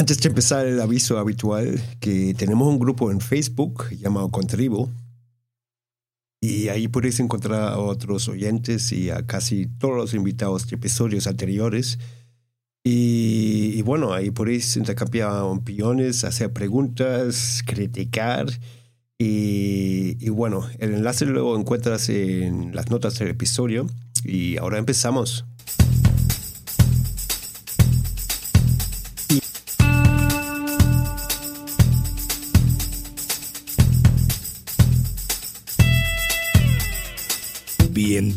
Antes de empezar el aviso habitual, que tenemos un grupo en Facebook llamado Contribu. Y ahí podéis encontrar a otros oyentes y a casi todos los invitados de episodios anteriores. Y, bueno, ahí podéis intercambiar opiniones, hacer preguntas, criticar. Y, y bueno, el enlace lo encuentras en las notas del episodio. Y ahora empezamos.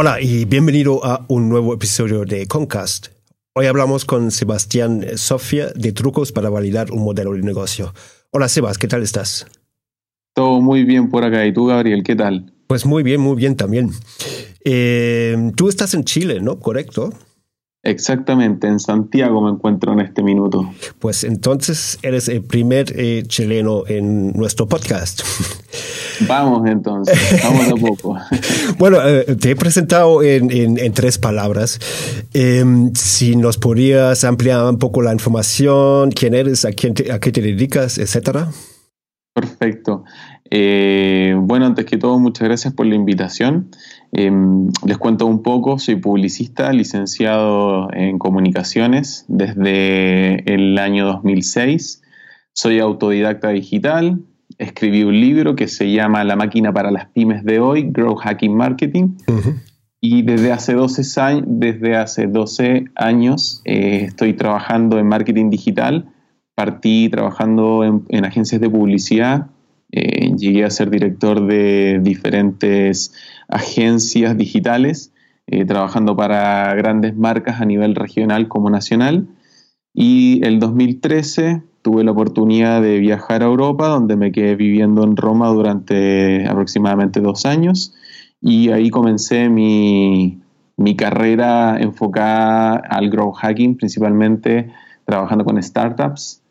Hola y bienvenido a un nuevo episodio de Concast. Hoy hablamos con Sebastián Sofía de trucos para validar un modelo de negocio. Hola Sebas, ¿qué tal estás? Todo muy bien por acá. ¿Y tú, Gabriel, qué tal? Pues muy bien, muy bien también. Eh, tú estás en Chile, ¿no? ¿Correcto? Exactamente, en Santiago me encuentro en este minuto. Pues entonces eres el primer eh, chileno en nuestro podcast. Vamos entonces, vamos a poco. bueno, eh, te he presentado en, en, tres palabras. Em, si nos podrías ampliar un poco la información, quién eres, a, quién a qué te dedicas, etcétera. Perfecto. Eh, bueno, antes que todo, muchas gracias por la invitación. Em, les cuento un poco, soy publicista, licenciado en comunicaciones desde el año 2006. Soy autodidacta digital, escribí un libro que se llama La máquina para las pymes de hoy, Grow Hacking Marketing. Y desde hace 12 años, desde hace 12 años eh, estoy trabajando en marketing digital. Partí trabajando en, agencias de publicidad. Eh, llegué a ser director de diferentes agencias digitales, eh, trabajando para grandes marcas a nivel regional como nacional. Y el 2013 tuve la oportunidad de viajar a Europa, donde me quedé viviendo en Roma durante aproximadamente dos años. Y ahí comencé mi, mi carrera enfocada al growth hacking, principalmente trabajando con startups.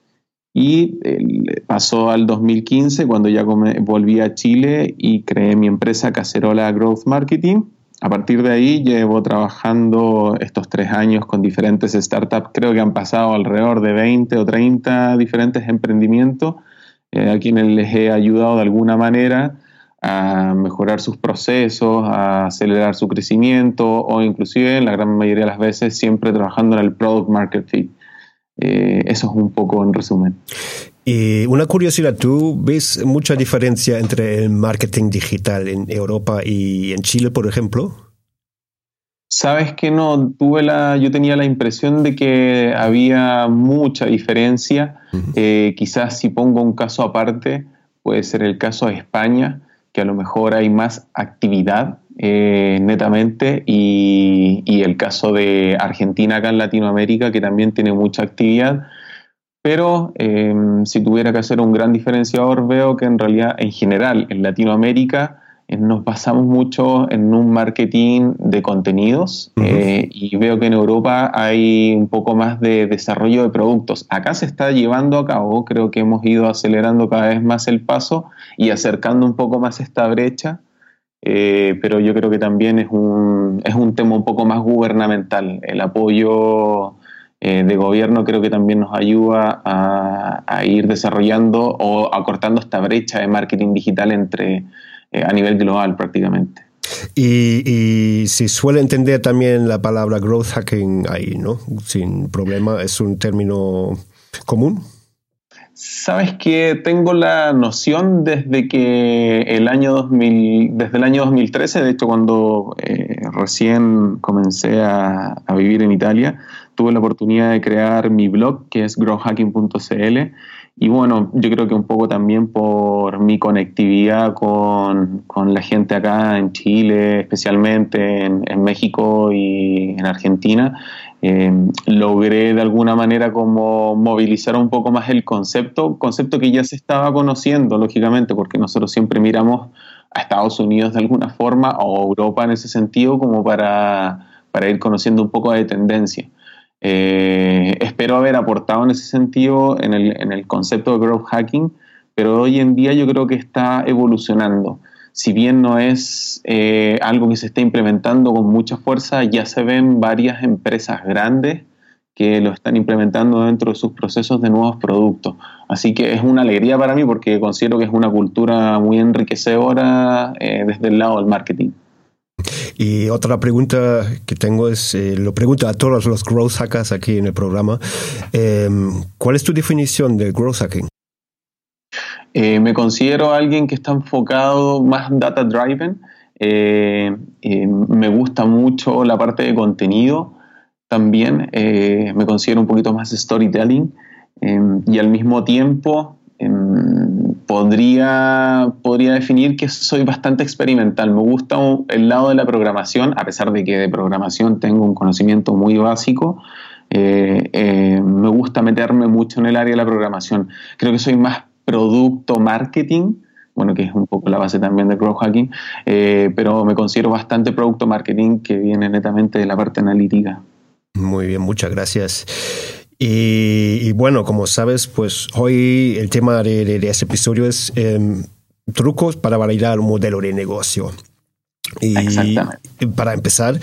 Y pasó al 2015 cuando ya volví a Chile y creé mi empresa Cacerola Growth Marketing. A partir de ahí llevo trabajando estos tres años con diferentes startups. Creo que han pasado alrededor de 20 o 30 diferentes emprendimientos eh, a quienes les he ayudado de alguna manera a mejorar sus procesos, a acelerar su crecimiento o inclusive en la gran mayoría de las veces siempre trabajando en el product market fit. Eh, eso es un poco en resumen. Y una curiosidad, ¿tú ves mucha diferencia entre el marketing digital en Europa y en Chile, por ejemplo? Sabes que no, tuve la, yo tenía la impresión de que había mucha diferencia. Eh, quizás si pongo un caso aparte, puede ser el caso de España, que a lo mejor hay más actividad eh, netamente y, el caso de Argentina acá en Latinoamérica que también tiene mucha actividad. Pero em, si tuviera que hacer un gran diferenciador, veo que en realidad en general en Latinoamérica eh, nos basamos mucho en un marketing de contenidos eh, y veo que en Europa hay un poco más de desarrollo de productos. Acá se está llevando a cabo, creo que hemos ido acelerando cada vez más el paso y acercando un poco más esta brecha eh, pero yo creo que también es un, es un tema un poco más gubernamental. El apoyo eh, de gobierno creo que también nos ayuda a, ir desarrollando o acortando esta brecha de marketing digital entre, eh, a nivel global prácticamente. Y, y, se suele entender también la palabra growth hacking ahí, ¿no? Sin problema, es un término común. Sabes que tengo la noción desde que el año 2000, desde el año 2013, de hecho cuando eh, recién comencé a, vivir en Italia, tuve la oportunidad de crear mi blog que es growhacking.cl Y bueno, yo creo que un poco también por mi conectividad con, la gente acá en Chile, especialmente en, México y en Argentina, eh, logré de alguna manera como movilizar un poco más el concepto, concepto que ya se estaba conociendo, lógicamente, porque nosotros siempre miramos a Estados Unidos de alguna forma o Europa en ese sentido como para, para ir conociendo un poco de tendencia. Eh, espero haber aportado en ese sentido en el, concepto de growth hacking, pero hoy en día yo creo que está evolucionando. Si bien no es eh, algo que se está implementando con mucha fuerza, ya se ven varias empresas grandes que lo están implementando dentro de sus procesos de nuevos productos. Así que es una alegría para mí porque considero que es una cultura muy enriquecedora eh, desde el lado del marketing. Y otra pregunta que tengo es, eh, lo pregunto a todos los growth hackers aquí en el programa, em, ¿cuál es tu definición de growth hacking? Eh, me considero alguien que está enfocado más data driven. Eh, me gusta mucho la parte de contenido también. me considero un poquito más storytelling em, y al mismo tiempo em, podría, podría definir que soy bastante experimental. Me gusta el lado de la programación, a pesar de que de programación tengo un conocimiento muy básico. Eh, eh, me gusta meterme mucho en el área de la programación. Creo que soy más producto marketing, bueno, que es un poco la base también de growth hacking, eh, pero me considero bastante producto marketing que viene netamente de la parte analítica. Muy bien, muchas gracias. Y, bueno, como sabes, pues hoy el tema de, este episodio es em, trucos para validar un modelo de negocio. Y para empezar,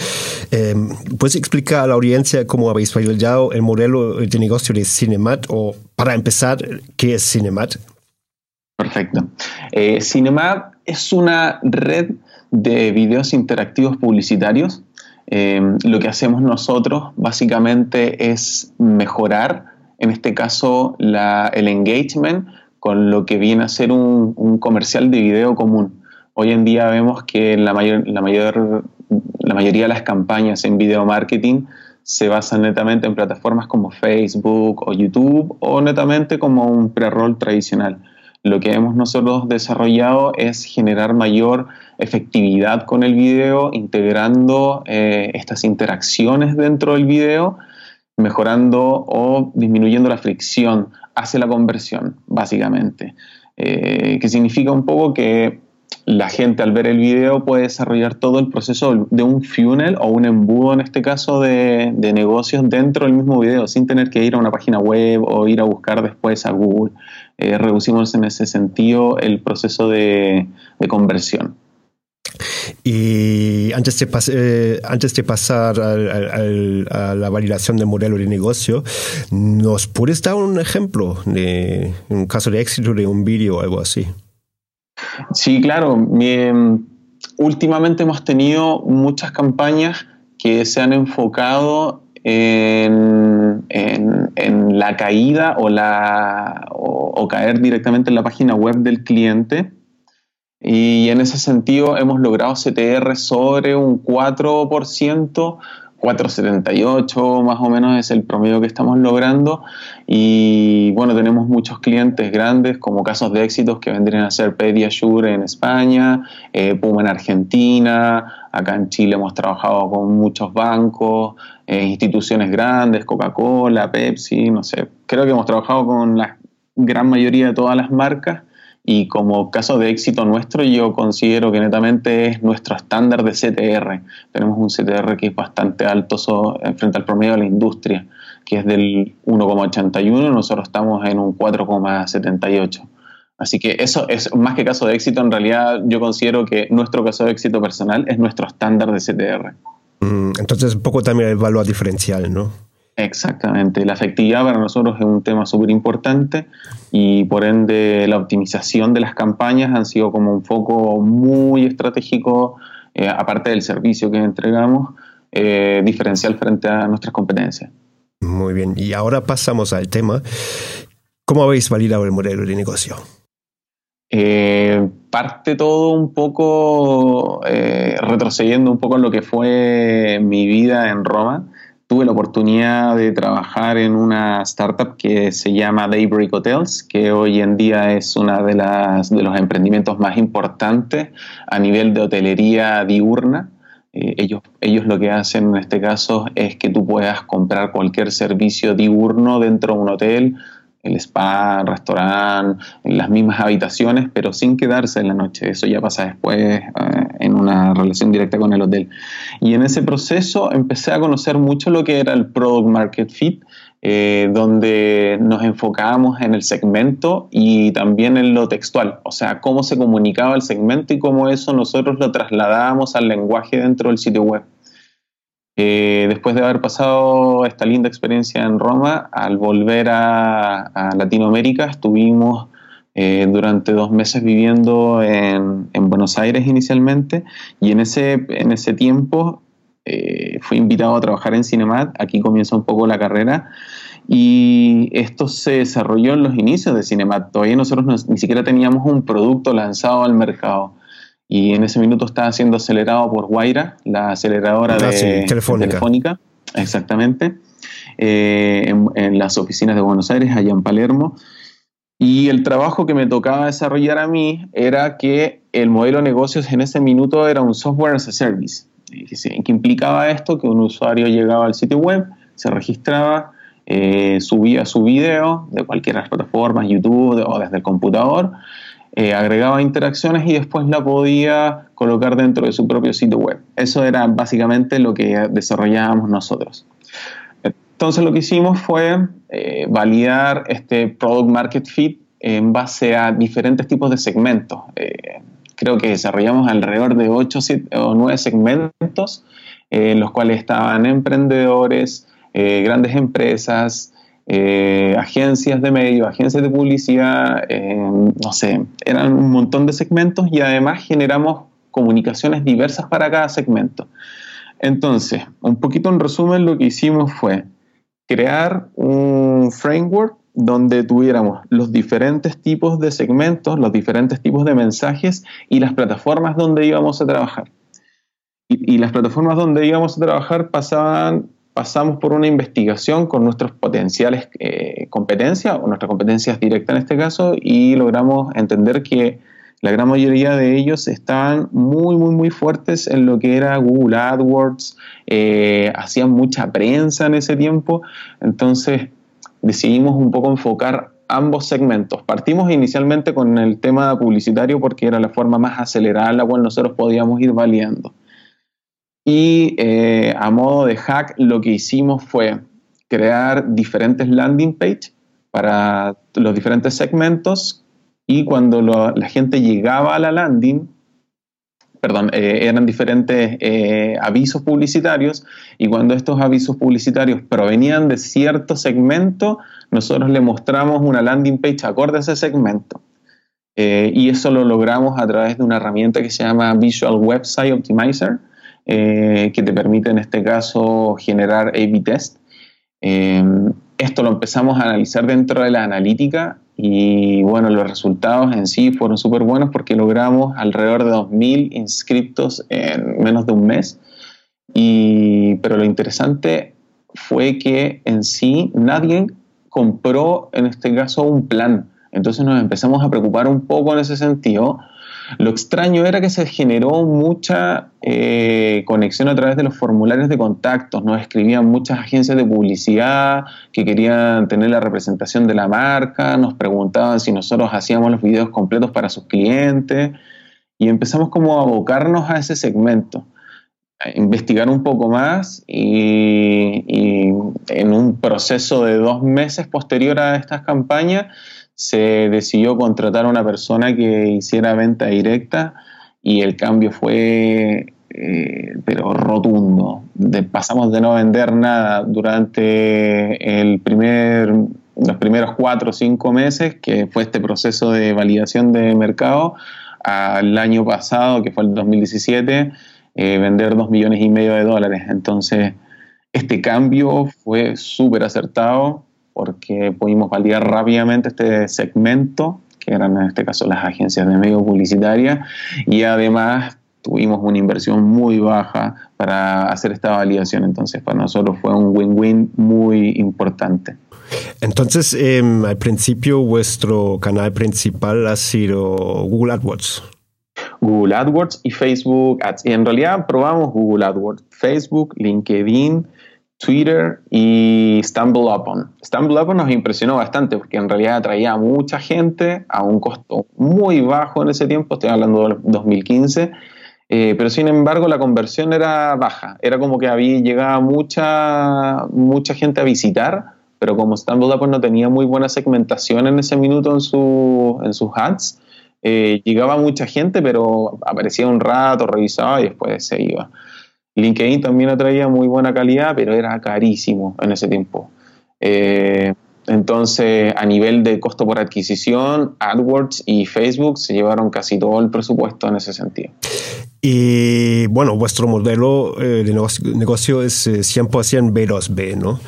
em, ¿puedes explicar a la audiencia cómo habéis validado el modelo de negocio de Cinemat? O para empezar, ¿qué es Cinemat? Perfecto. Eh, Cinemat es una red de videos interactivos publicitarios Em, lo que hacemos nosotros básicamente es mejorar, en este caso, el engagement con lo que viene a ser un, comercial de video común. Hoy en día vemos que la, la, mayor, la mayoría de las campañas en video marketing se basan netamente en plataformas como Facebook o YouTube o netamente como un pre-roll tradicional. Lo que hemos nosotros desarrollado es generar mayor efectividad con el video, integrando eh, estas interacciones dentro del video, mejorando o disminuyendo la fricción hacia la conversión, básicamente. Eh, que significa un poco que la gente al ver el video puede desarrollar todo el proceso de un funnel o un embudo, en este caso, de, negocios dentro del mismo video, sin tener que ir a una página web o ir a buscar después a Google. Eh, reducimos en ese sentido el proceso de, conversión. Y antes de, eh, antes de pasar a la validación del modelo de negocio, ¿nos puedes dar un ejemplo de un caso de éxito de un vídeo o algo así? Sí, claro. últimamente hemos tenido muchas campañas que se han enfocado en, la caída o, o, caer directamente en la página web del cliente. Y en ese sentido hemos logrado CTR sobre un 4%, 4,78 más o menos es el promedio que estamos logrando. Y bueno, tenemos muchos clientes grandes como casos de éxitos que vendrían a ser Pediasure en España, eh, Puma en Argentina, acá en Chile hemos trabajado con muchos bancos, eh, instituciones grandes, Coca-Cola, Pepsi, no sé, creo que hemos trabajado con la gran mayoría de todas las marcas y como caso de éxito nuestro, yo considero que netamente es nuestro estándar de CTR. Tenemos un CTR que es bastante alto frente al promedio de la industria, que es del 1,81, nosotros estamos en un 4,78. Así que eso es más que caso de éxito, en realidad yo considero que nuestro caso de éxito personal es nuestro estándar de CTR. Mm, entonces, un poco también el valor diferencial, ¿no? Exactamente, la efectividad para nosotros es un tema súper importante y por ende la optimización de las campañas han sido como un foco muy estratégico, eh, aparte del servicio que entregamos, eh, diferencial frente a nuestras competencias. Muy bien, y ahora pasamos al tema, ¿cómo habéis validado el modelo de negocio? Eh, parte todo un poco retrocediendo un poco en lo que fue mi vida en Roma tuve la oportunidad de trabajar en una startup que se llama Daybreak Hotels, que hoy en día es uno de, las, de los emprendimientos más importantes a nivel de hotelería diurna. Eh, ellos, ellos lo que hacen en este caso es que tú puedas comprar cualquier servicio diurno dentro de un hotel, el spa, el restaurante, las mismas habitaciones, pero sin quedarse en la noche. Eso ya pasa después eh, en una relación directa con el hotel. Y en ese proceso empecé a conocer mucho lo que era el Product Market Fit, eh, donde nos enfocábamos en el segmento y también en lo textual, o sea, cómo se comunicaba el segmento y cómo eso nosotros lo trasladábamos al lenguaje dentro del sitio web. Eh, después de haber pasado esta linda experiencia en Roma, al volver a, Latinoamérica, estuvimos eh, durante dos meses viviendo en, Buenos Aires inicialmente y en ese, en ese tiempo eh, fui invitado a trabajar en Cinemat, aquí comienza un poco la carrera. Y esto se desarrolló en los inicios de Cinemat, todavía nosotros ni siquiera teníamos un producto lanzado al mercado y en ese minuto estaba siendo acelerado por Guaira, la aceleradora ah, de, telefónica. Exactamente, eh, en, las oficinas de Buenos Aires, allá en Palermo. Y el trabajo que me tocaba desarrollar a mí era que el modelo de negocios en ese minuto era un software as a service. ¿Qué implicaba esto? Que un usuario llegaba al sitio web, se registraba, eh, subía su video de las plataformas, YouTube o desde el computador, eh, agregaba interacciones y después la podía colocar dentro de su propio sitio web. Eso era básicamente lo que desarrollábamos nosotros. Entonces lo que hicimos fue eh, validar este Product Market Fit en base a diferentes tipos de segmentos. Eh, creo que desarrollamos alrededor de 8 o 9 segmentos en los cuales estaban emprendedores, grandes empresas, eh, agencias de medios, agencias de publicidad, eh, no sé, eran un montón de segmentos y además generamos comunicaciones diversas para cada segmento. Entonces, un poquito en resumen, lo que hicimos fue crear un framework donde tuviéramos los diferentes tipos de segmentos, los diferentes tipos de mensajes y las plataformas donde íbamos a trabajar. Y, y las plataformas donde íbamos a trabajar pasaban pasamos por una investigación con nuestras potenciales eh, competencias, o nuestras competencias directas en este caso, y logramos entender que la gran mayoría de ellos estaban muy, muy, muy fuertes en lo que era Google AdWords, eh, hacían mucha prensa en ese tiempo, entonces decidimos un poco enfocar ambos segmentos. Partimos inicialmente con el tema publicitario porque era la forma más acelerada en la cual nosotros podíamos ir validando. Y eh, a modo de hack, lo que hicimos fue crear diferentes landing page para los diferentes segmentos y cuando la gente llegaba a la landing, perdón, eh, eran diferentes eh, avisos publicitarios y cuando estos avisos publicitarios provenían de cierto segmento, nosotros le mostramos una landing page acorde a ese segmento. y eso lo logramos a través de una herramienta que se llama Visual Website Optimizer, eh, que te permite en este caso generar A-B test. Em, esto lo empezamos a analizar dentro de la analítica y bueno, los resultados en sí fueron súper buenos porque logramos alrededor de 2.000 inscriptos en menos de un mes. Y, pero lo interesante fue que en sí nadie compró en este caso un plan. Entonces nos empezamos a preocupar un poco en ese sentido lo extraño era que se generó mucha eh, conexión a través de los formularios de contactos, nos escribían muchas agencias de publicidad que querían tener la representación de la marca, nos preguntaban si nosotros hacíamos los videos completos para sus clientes y empezamos como a abocarnos a ese segmento, investigar un poco más y en un proceso de dos meses posterior a estas campañas se decidió contratar a una persona que hiciera venta directa y el cambio fue eh, pero rotundo. pasamos de no vender nada durante el primer, los primeros cuatro o cinco meses, que fue este proceso de validación de mercado, al año pasado, que fue el 2017, eh, vender dos millones y medio de dólares. Entonces, este cambio fue súper acertado porque pudimos validar rápidamente este segmento, que eran en este caso las agencias de medio publicitaria, y además tuvimos una inversión muy baja para hacer esta validación. Entonces, para nosotros fue un win-win muy importante. Entonces, em, al principio, vuestro canal principal ha sido Google AdWords. Google AdWords y Facebook Ads. Y en realidad probamos Google AdWords, Facebook, LinkedIn, Twitter y Stumble Upon. Stumble Upon nos impresionó bastante porque en realidad atraía a mucha gente a un costo muy bajo en ese tiempo, estoy hablando del 2015, eh, pero sin embargo la conversión era baja, era como que había llegado mucha, mucha gente a visitar, pero como Stumble Upon no tenía muy buena segmentación en ese minuto en, su, en sus ads, eh, llegaba mucha gente, pero aparecía un rato, revisaba y después se iba. LinkedIn también atraía muy buena calidad, pero era carísimo en ese tiempo. Eh, entonces, a nivel de costo por adquisición, AdWords y Facebook se llevaron casi todo el presupuesto en ese sentido. Y bueno, vuestro modelo eh, de negocio, es 100% B2B, ¿no?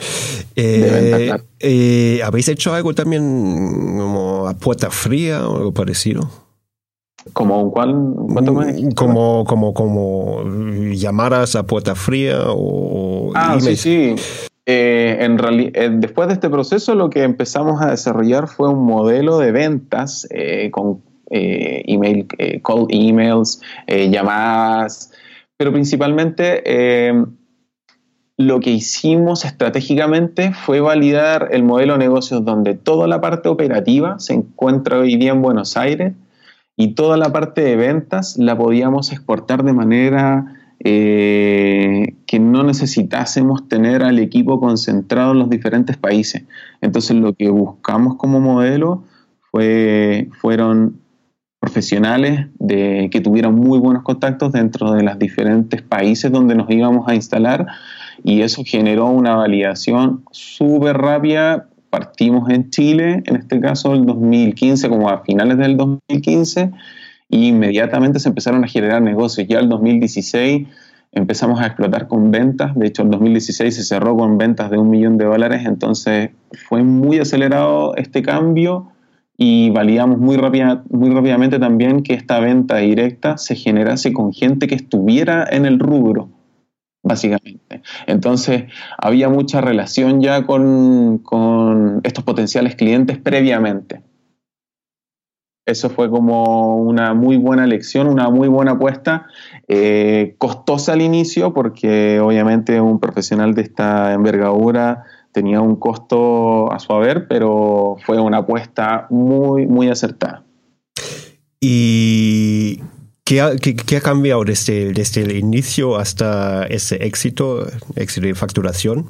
Eh, ¿Habéis hecho algo también como a puerta fría o algo parecido? ¿Como un cuál? Mm, como, como, como llamadas a puerta fría o... Ah, sí, sí. Eh, en eh, después de este proceso lo que empezamos a desarrollar fue un modelo de ventas eh, con email, call emails, llamadas, pero principalmente lo que hicimos estratégicamente fue validar el modelo de negocios donde toda la parte operativa se encuentra hoy día en Buenos Aires y toda la parte de ventas la podíamos exportar de manera eh, que no necesitásemos tener al equipo concentrado en los diferentes países. Entonces lo que buscamos como modelo fue, fueron profesionales de, que tuvieran muy buenos contactos dentro de los diferentes países donde nos íbamos a instalar y eso generó una validación súper rápida partimos en Chile, en este caso el 2015, como a finales del 2015, y inmediatamente se empezaron a generar negocios. Ya el 2016 empezamos a explotar con ventas, de hecho el 2016 se cerró con ventas de un millón de dólares, entonces fue muy acelerado este cambio y validamos muy, muy rápidamente también que esta venta directa se generase con gente que estuviera en el rubro básicamente. Entonces, había mucha relación ya con, estos potenciales clientes previamente. Eso fue como una muy buena lección, una muy buena apuesta, eh, costosa al inicio porque obviamente un profesional de esta envergadura tenía un costo a su haber, pero fue una apuesta muy, muy acertada. Y ¿Qué ha, cambiado desde, el inicio hasta ese éxito, éxito de facturación,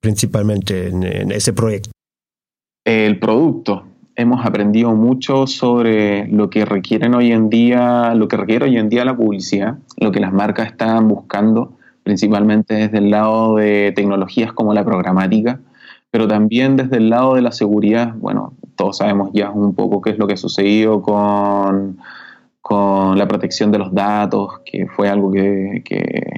principalmente en, ese proyecto? El producto. Hemos aprendido mucho sobre lo que requieren hoy en día, lo que requiere hoy en día la publicidad, lo que las marcas están buscando, principalmente desde el lado de tecnologías como la programática, pero también desde el lado de la seguridad. Bueno, todos sabemos ya un poco qué es lo que ha sucedido con con la protección de los datos, que fue algo que,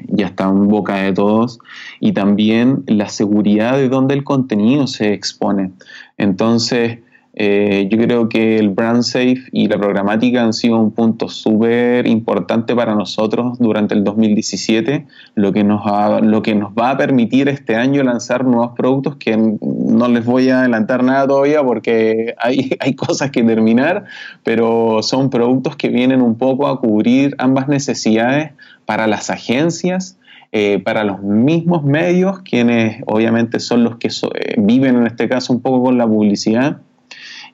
ya está en boca de todos, y también la seguridad de dónde el contenido se expone. Entonces, eh, yo creo que el brand safe y la programática han sido un punto súper importante para nosotros durante el 2017, lo que, nos lo que nos va a permitir este año lanzar nuevos productos que no les voy a adelantar nada todavía porque hay, hay cosas que terminar, pero son productos que vienen un poco a cubrir ambas necesidades para las agencias. Eh, para los mismos medios, quienes obviamente son los que eh, viven en este caso un poco con la publicidad,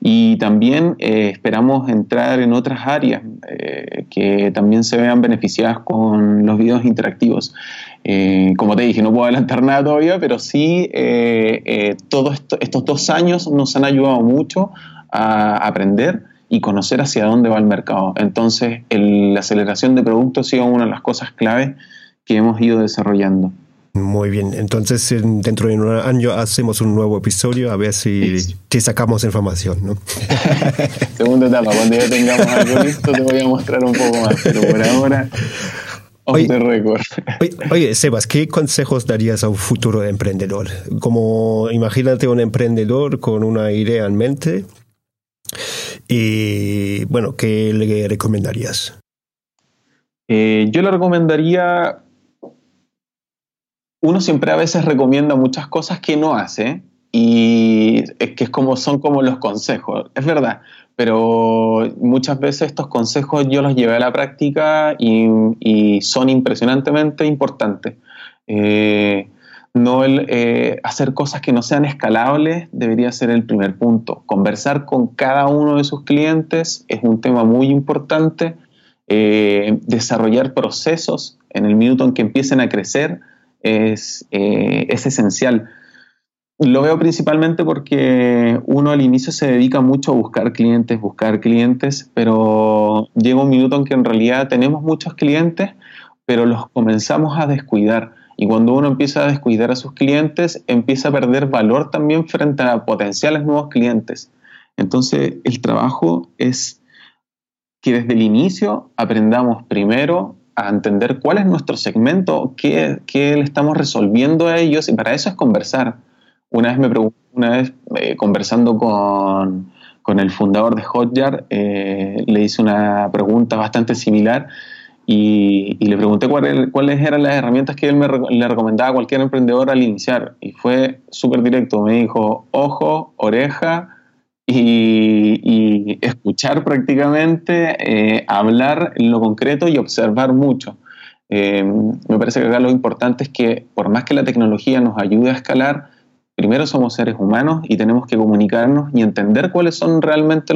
y también eh, esperamos entrar en otras áreas eh, que también se vean beneficiadas con los videos interactivos. Eh, como te dije, no puedo adelantar nada todavía, pero sí, todos estos dos años nos han ayudado mucho a aprender y conocer hacia dónde va el mercado. Entonces, la aceleración de productos ha sido una de las cosas claves que hemos ido desarrollando. Muy bien, entonces dentro de un año hacemos un nuevo episodio a ver si te sacamos información, ¿no? Segunda etapa, cuando ya tengamos algo listo te voy a mostrar un poco más, pero por ahora oye, récord. Oye, Sebas, ¿qué consejos darías a un futuro emprendedor? Como imagínate un emprendedor con una idea en mente y bueno, ¿qué le recomendarías? Eh, yo le recomendaría, uno siempre a veces recomienda muchas cosas que no hace y es que es como, son como los consejos, es verdad, pero muchas veces estos consejos yo los llevé a la práctica y, son impresionantemente importantes. Eh, no eh, hacer cosas que no sean escalables debería ser el primer punto. Conversar con cada uno de sus clientes es un tema muy importante. Eh, desarrollar procesos en el minuto en que empiecen a crecer es, eh, es esencial. Lo veo principalmente porque uno al inicio se dedica mucho a buscar clientes, buscar clientes, pero llega un minuto en que en realidad tenemos muchos clientes, pero los comenzamos a descuidar y cuando uno empieza a descuidar a sus clientes, empieza a perder valor también frente a potenciales nuevos clientes. Entonces, el trabajo es que desde el inicio aprendamos primero a entender cuál es nuestro segmento, qué, le estamos resolviendo a ellos, y para eso es conversar. Una vez, me una vez eh, conversando con, el fundador de Hotjar, eh, le hice una pregunta bastante similar y, le pregunté cuáles eran las herramientas que él me, le recomendaba a cualquier emprendedor al iniciar. Y fue súper directo. Me dijo ojo, oreja y, escuchar prácticamente, eh, hablar en lo concreto y observar mucho. Eh, me parece que acá lo importante es que por más que la tecnología nos ayude a escalar, primero somos seres humanos y tenemos que comunicarnos y entender cuáles son realmente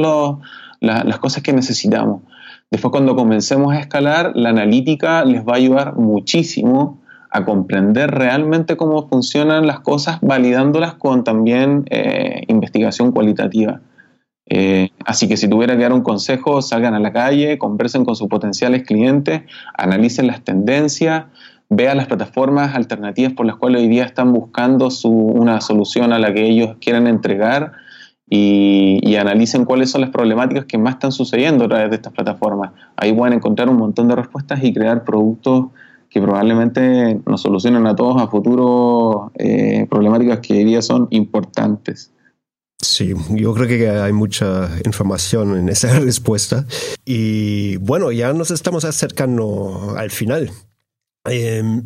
las cosas que necesitamos. Después cuando comencemos a escalar, la analítica les va a ayudar muchísimo a comprender realmente cómo funcionan las cosas, validándolas con también eh, investigación cualitativa. Eh, así que si tuviera que dar un consejo, salgan a la calle, conversen con sus potenciales clientes, analicen las tendencias, vean las plataformas alternativas por las cuales hoy día están buscando una solución a la que ellos quieran entregar y, analicen cuáles son las problemáticas que más están sucediendo a través de estas plataformas. Ahí pueden encontrar un montón de respuestas y crear productos que probablemente nos solucionen a todos a futuro eh, problemáticas que hoy día son importantes. Sí, yo creo que hay mucha información en esa respuesta. Y bueno, ya nos estamos acercando al final. Eh,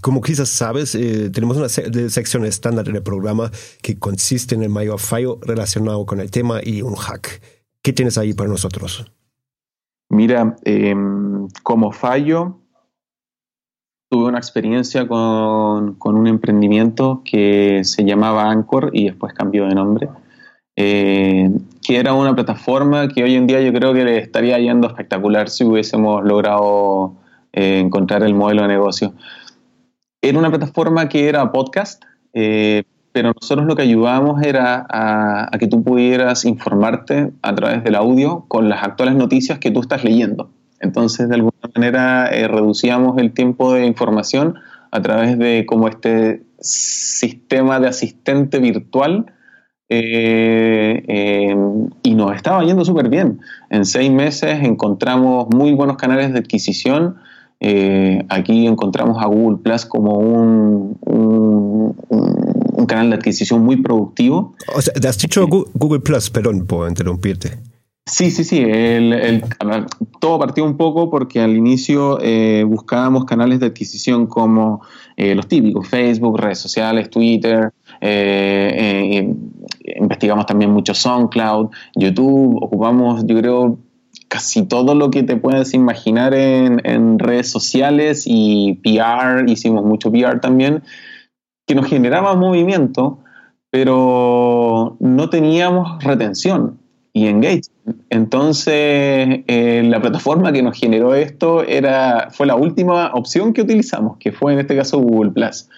como quizás sabes, eh, tenemos una sección estándar en el programa que consiste en el mayor fallo relacionado con el tema y un hack. ¿Qué tienes ahí para nosotros? Mira, em, como fallo, tuve una experiencia con, un emprendimiento que se llamaba Anchor y después cambió de nombre, eh, que era una plataforma que hoy en día yo creo que le estaría yendo espectacular si hubiésemos logrado eh, encontrar el modelo de negocio. Era una plataforma que era podcast, eh, pero nosotros lo que ayudábamos era a, que tú pudieras informarte a través del audio con las actuales noticias que tú estás leyendo. Entonces, de alguna manera, eh, reducíamos el tiempo de información a través de como este sistema de asistente virtual eh, y nos estaba yendo súper bien. En seis meses encontramos muy buenos canales de adquisición eh, aquí encontramos a Google Plus como un, un, canal de adquisición muy productivo. O sea, has dicho Google Plus, perdón por interrumpirte. Sí, sí, sí. El, todo partió un poco porque al inicio eh, buscábamos canales de adquisición como eh, los típicos, Facebook, redes sociales, Twitter. investigamos también mucho SoundCloud, YouTube. Ocupamos, yo creo, casi todo lo que te puedes imaginar en, redes sociales y PR, hicimos mucho PR también, que nos generaba movimiento, pero no teníamos retención y engagement. Entonces, eh, la plataforma que nos generó esto era, fue la última opción que utilizamos, que fue en este caso Google Plus.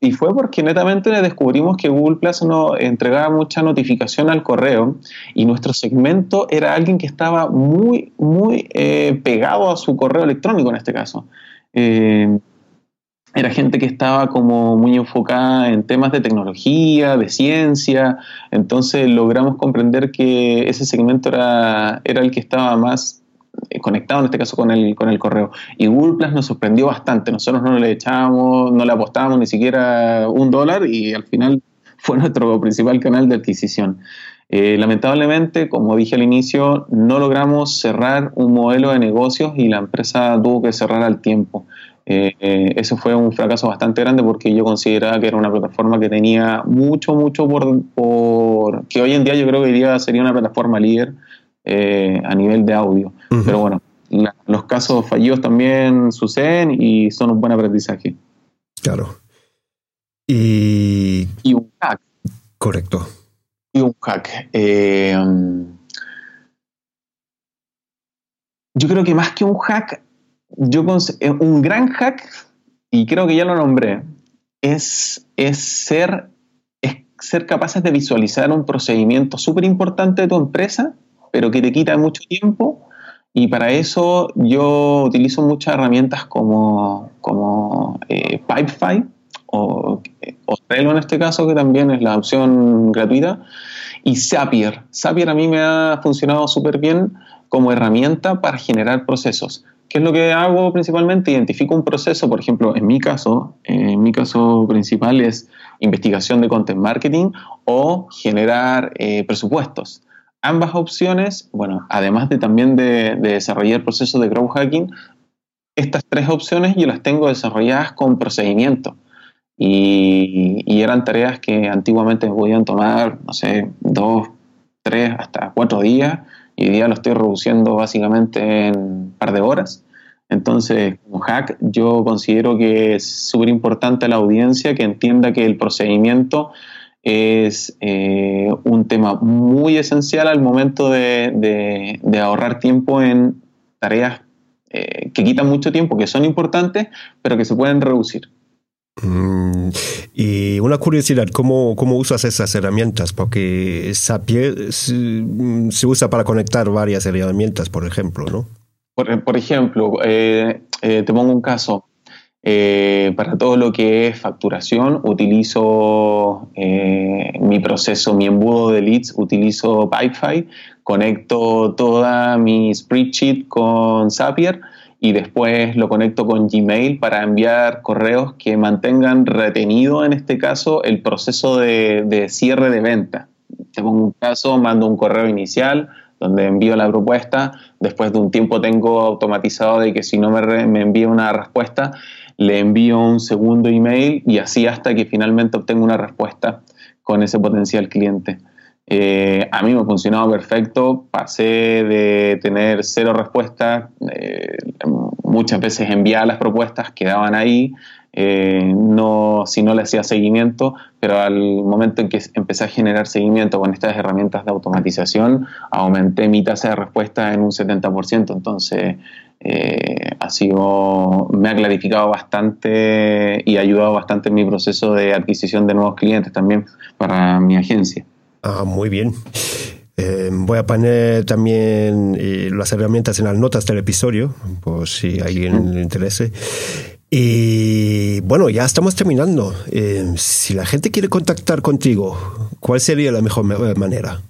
Y fue porque netamente descubrimos que Google Plus no entregaba mucha notificación al correo y nuestro segmento era alguien que estaba muy, muy eh, pegado a su correo electrónico en este caso. Eh, era gente que estaba como muy enfocada en temas de tecnología, de ciencia, entonces logramos comprender que ese segmento era, era el que estaba más eh, conectado en este caso con el, con el correo. Y Google nos sorprendió bastante. Nosotros no le echábamos, no le apostábamos ni siquiera un dólar y al final fue nuestro principal canal de adquisición. Eh, lamentablemente, como dije al inicio, no logramos cerrar un modelo de negocios y la empresa tuvo que cerrar al tiempo. Eh, eh, eso fue un fracaso bastante grande porque yo consideraba que era una plataforma que tenía mucho, mucho por, que hoy en día yo creo que hoy sería una plataforma líder a nivel de audio. Pero bueno, los casos fallidos también suceden y son un buen aprendizaje. Claro. Y, y un hack. Correcto y un hack. Eh, yo creo que más que un hack, yo eh, un gran hack, y creo que ya lo nombré, es, es ser, es ser capaces de visualizar un procedimiento súper importante de tu empresa, pero que te quita mucho tiempo. Y para eso yo utilizo muchas herramientas como, como eh, Pipefy, o, o Trello en este caso, que también es la opción gratuita, y Zapier. Zapier a mí me ha funcionado súper bien como herramienta para generar procesos. ¿Qué es lo que hago principalmente? Identifico un proceso, por ejemplo, en mi caso, en mi caso principal es investigación de content marketing o generar eh, presupuestos. Ambas opciones, bueno, además de también de, de desarrollar procesos de growth hacking, estas tres opciones yo las tengo desarrolladas con procedimiento. Y, eran tareas que antiguamente podían tomar, no sé, dos, tres, hasta cuatro días, y día lo estoy reduciendo básicamente en un par de horas. Entonces, como hack, yo considero que es súper importante la audiencia que entienda que el procedimiento es eh, un tema muy esencial al momento de, ahorrar tiempo en tareas eh, que quitan mucho tiempo, que son importantes, pero que se pueden reducir. Mm, y una curiosidad, ¿cómo, ¿cómo, usas esas herramientas? Porque Zapier mm, se, usa para conectar varias herramientas, por ejemplo, ¿no? Por, ejemplo, eh, eh, te pongo un caso. Eh, para todo lo que es facturación, utilizo mi proceso, mi embudo de leads, utilizo Pipefy, conecto toda mi spreadsheet con Zapier y después lo conecto con Gmail para enviar correos que mantengan retenido, en este caso, el proceso de, cierre de venta. Te pongo un caso, mando un correo inicial donde envío la propuesta, después de un tiempo tengo automatizado de que si no me, me envía una respuesta, le envío un segundo email y así hasta que finalmente obtengo una respuesta con ese potencial cliente. Eh, a mí me ha funcionado perfecto, pasé de tener cero respuestas, eh, muchas veces enviaba las propuestas, quedaban ahí, eh, no, si no le hacía seguimiento, pero al momento en que empecé a generar seguimiento con estas herramientas de automatización, aumenté mi tasa de respuesta en un 70%, entonces ha sido, me ha clarificado bastante y ha ayudado bastante en mi proceso de adquisición de nuevos clientes también para mi agencia. Ah, muy bien. Eh, voy a poner también eh, las herramientas en las notas del episodio, por si a alguien le interese. Y bueno, ya estamos terminando. Eh, si la gente quiere contactar contigo, ¿cuál sería la mejor manera?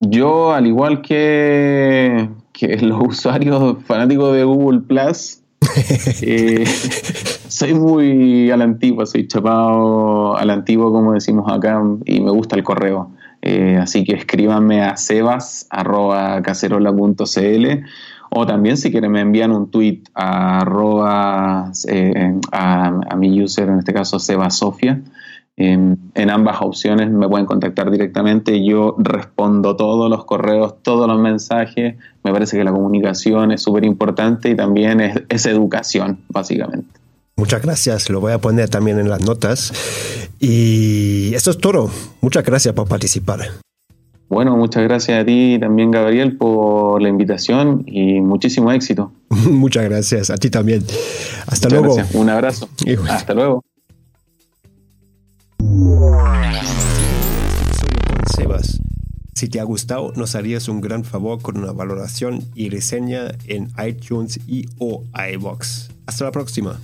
Yo, al igual que, que los usuarios fanáticos de Google Plus, soy muy a la antigua, soy chapado a la antigua, como decimos acá, y me gusta el correo. Eh, así que escríbanme a sebas.cacerola.cl o también si quieren me envían un tweet a, eh, a, mi user, en este caso Sebasofia. En, ambas opciones me pueden contactar directamente. Yo respondo todos los correos, todos los mensajes. Me parece que la comunicación es súper importante y también es educación, básicamente. Muchas gracias, lo voy a poner también en las notas. Y esto es todo. Muchas gracias por participar. Bueno, muchas gracias a ti también, Gabriel, por la invitación y muchísimo éxito. muchas gracias, a ti también. Hasta luego. Un abrazo. Hasta luego. Sebas. Si te ha gustado, nos harías un gran favor con una valoración y reseña en iTunes y o iBox. Hasta la próxima.